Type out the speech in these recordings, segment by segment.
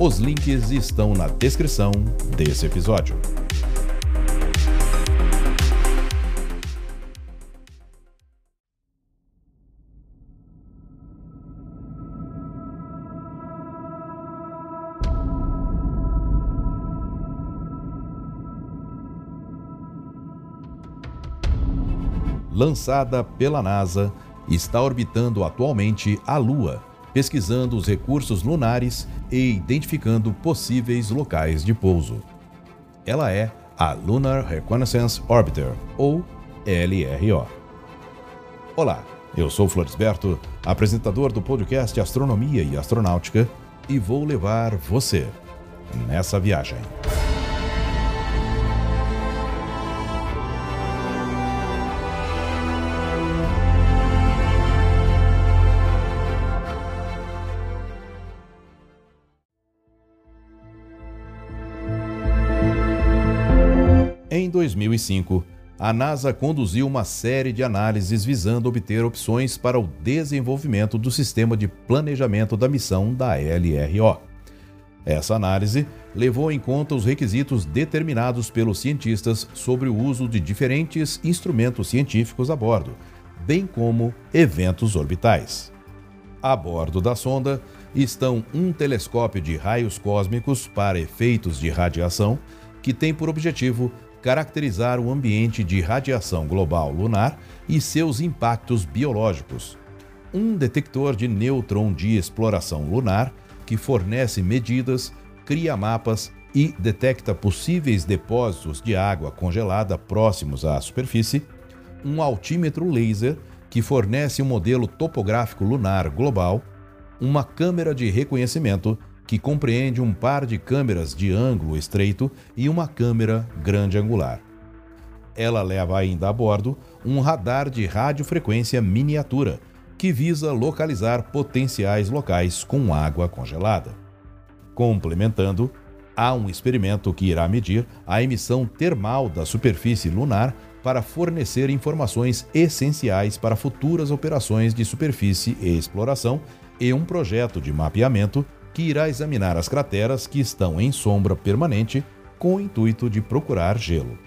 Os links estão na descrição desse episódio. lançada pela NASA, está orbitando atualmente a Lua, pesquisando os recursos lunares e identificando possíveis locais de pouso. Ela é a Lunar Reconnaissance Orbiter, ou LRO. Olá, eu sou Florisberto, apresentador do podcast Astronomia e Astronáutica, e vou levar você nessa viagem. Em 2005, a NASA conduziu uma série de análises visando obter opções para o desenvolvimento do sistema de planejamento da missão da LRO. Essa análise levou em conta os requisitos determinados pelos cientistas sobre o uso de diferentes instrumentos científicos a bordo, bem como eventos orbitais. A bordo da sonda estão um telescópio de raios cósmicos para efeitos de radiação, que tem por objetivo caracterizar o ambiente de radiação global lunar e seus impactos biológicos. Um detector de nêutron de exploração lunar que fornece medidas, cria mapas e detecta possíveis depósitos de água congelada próximos à superfície. Um altímetro laser que fornece um modelo topográfico lunar global. Uma câmera de reconhecimento que compreende um par de câmeras de ângulo estreito e uma câmera grande angular. Ela leva ainda a bordo um radar de radiofrequência miniatura, que visa localizar potenciais locais com água congelada. Complementando, há um experimento que irá medir a emissão termal da superfície lunar para fornecer informações essenciais para futuras operações de superfície e exploração e um projeto de mapeamento que irá examinar as crateras que estão em sombra permanente com o intuito de procurar gelo.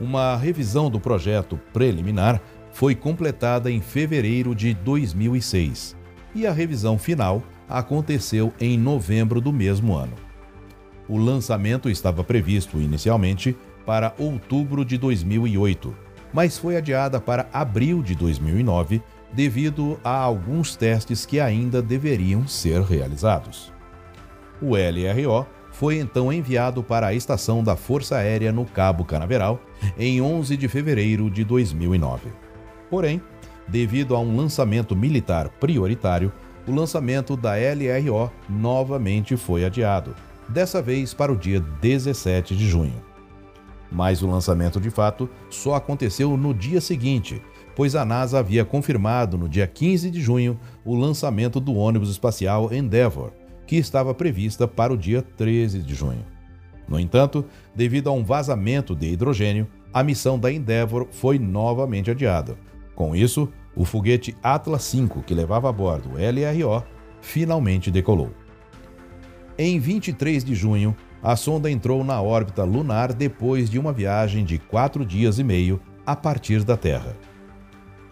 Uma revisão do projeto preliminar foi completada em fevereiro de 2006 e a revisão final aconteceu em novembro do mesmo ano. O lançamento estava previsto inicialmente para outubro de 2008, mas foi adiada para abril de 2009 devido a alguns testes que ainda deveriam ser realizados. O LRO foi então enviado para a estação da Força Aérea no Cabo Canaveral em 11 de fevereiro de 2009. Porém, devido a um lançamento militar prioritário, o lançamento da LRO novamente foi adiado, dessa vez para o dia 17 de junho. Mas o lançamento de fato só aconteceu no dia seguinte, pois a NASA havia confirmado no dia 15 de junho o lançamento do ônibus espacial Endeavour, que estava prevista para o dia 13 de junho. No entanto, devido a um vazamento de hidrogênio, a missão da Endeavour foi novamente adiada. Com isso, o foguete Atlas V, que levava a bordo o LRO, finalmente decolou. Em 23 de junho, a sonda entrou na órbita lunar depois de uma viagem de quatro dias e meio a partir da Terra.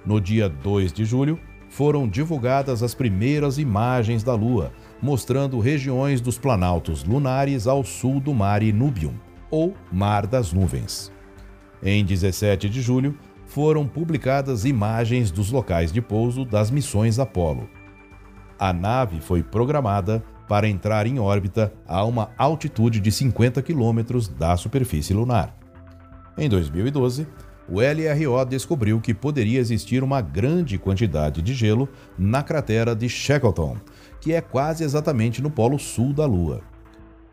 No dia 2 de julho, foram divulgadas as primeiras imagens da Lua, mostrando regiões dos planaltos lunares ao sul do Mar Inúbium, ou Mar das Nuvens. Em 17 de julho, foram publicadas imagens dos locais de pouso das missões Apollo. A nave foi programada para entrar em órbita a uma altitude de 50 quilômetros da superfície lunar. Em 2012, o LRO descobriu que poderia existir uma grande quantidade de gelo na cratera de Shackleton, que é quase exatamente no polo sul da Lua.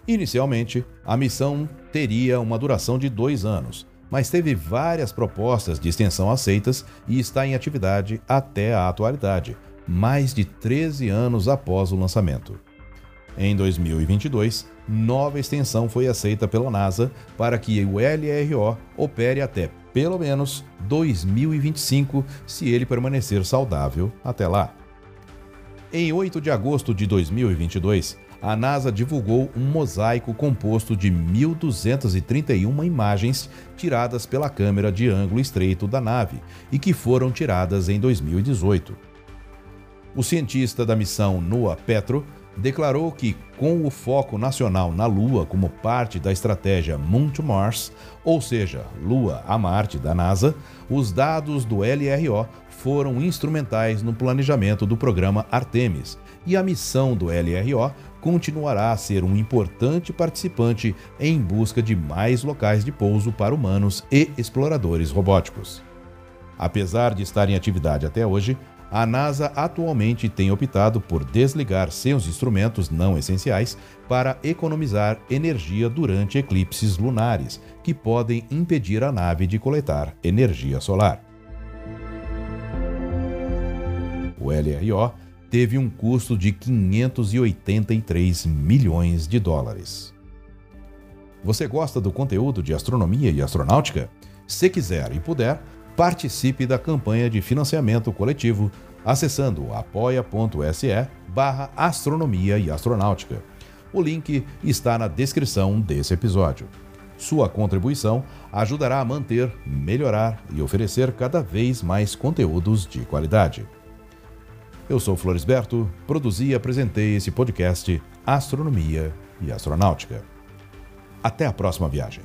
Inicialmente, a missão teria uma duração de dois anos, mas teve várias propostas de extensão aceitas e está em atividade até a atualidade, mais de 13 anos após o lançamento. Em 2022, nova extensão foi aceita pela NASA para que o LRO opere até pelo menos 2025, se ele permanecer saudável até lá. Em 8 de agosto de 2022, a NASA divulgou um mosaico composto de 1.231 imagens tiradas pela câmera de ângulo estreito da nave e que foram tiradas em 2018. O cientista da missão Noah Petro declarou que, com o foco nacional na Lua como parte da estratégia Moon to Mars, ou seja, Lua a Marte da NASA, os dados do LRO foram instrumentais no planejamento do programa Artemis, e a missão do LRO continuará a ser um importante participante em busca de mais locais de pouso para humanos e exploradores robóticos. Apesar de estar em atividade até hoje, a NASA atualmente tem optado por desligar seus instrumentos não essenciais para economizar energia durante eclipses lunares, que podem impedir a nave de coletar energia solar. O LRO teve um custo de 583 milhões de dólares. Você gosta do conteúdo de astronomia e astronáutica? Se quiser e puder, participe da campanha de financiamento coletivo acessando apoia.se barra astronomia e astronáutica. O link está na descrição desse episódio. Sua contribuição ajudará a manter, melhorar e oferecer cada vez mais conteúdos de qualidade. Eu sou Floresberto, produzi e apresentei esse podcast Astronomia e Astronáutica. Até a próxima viagem.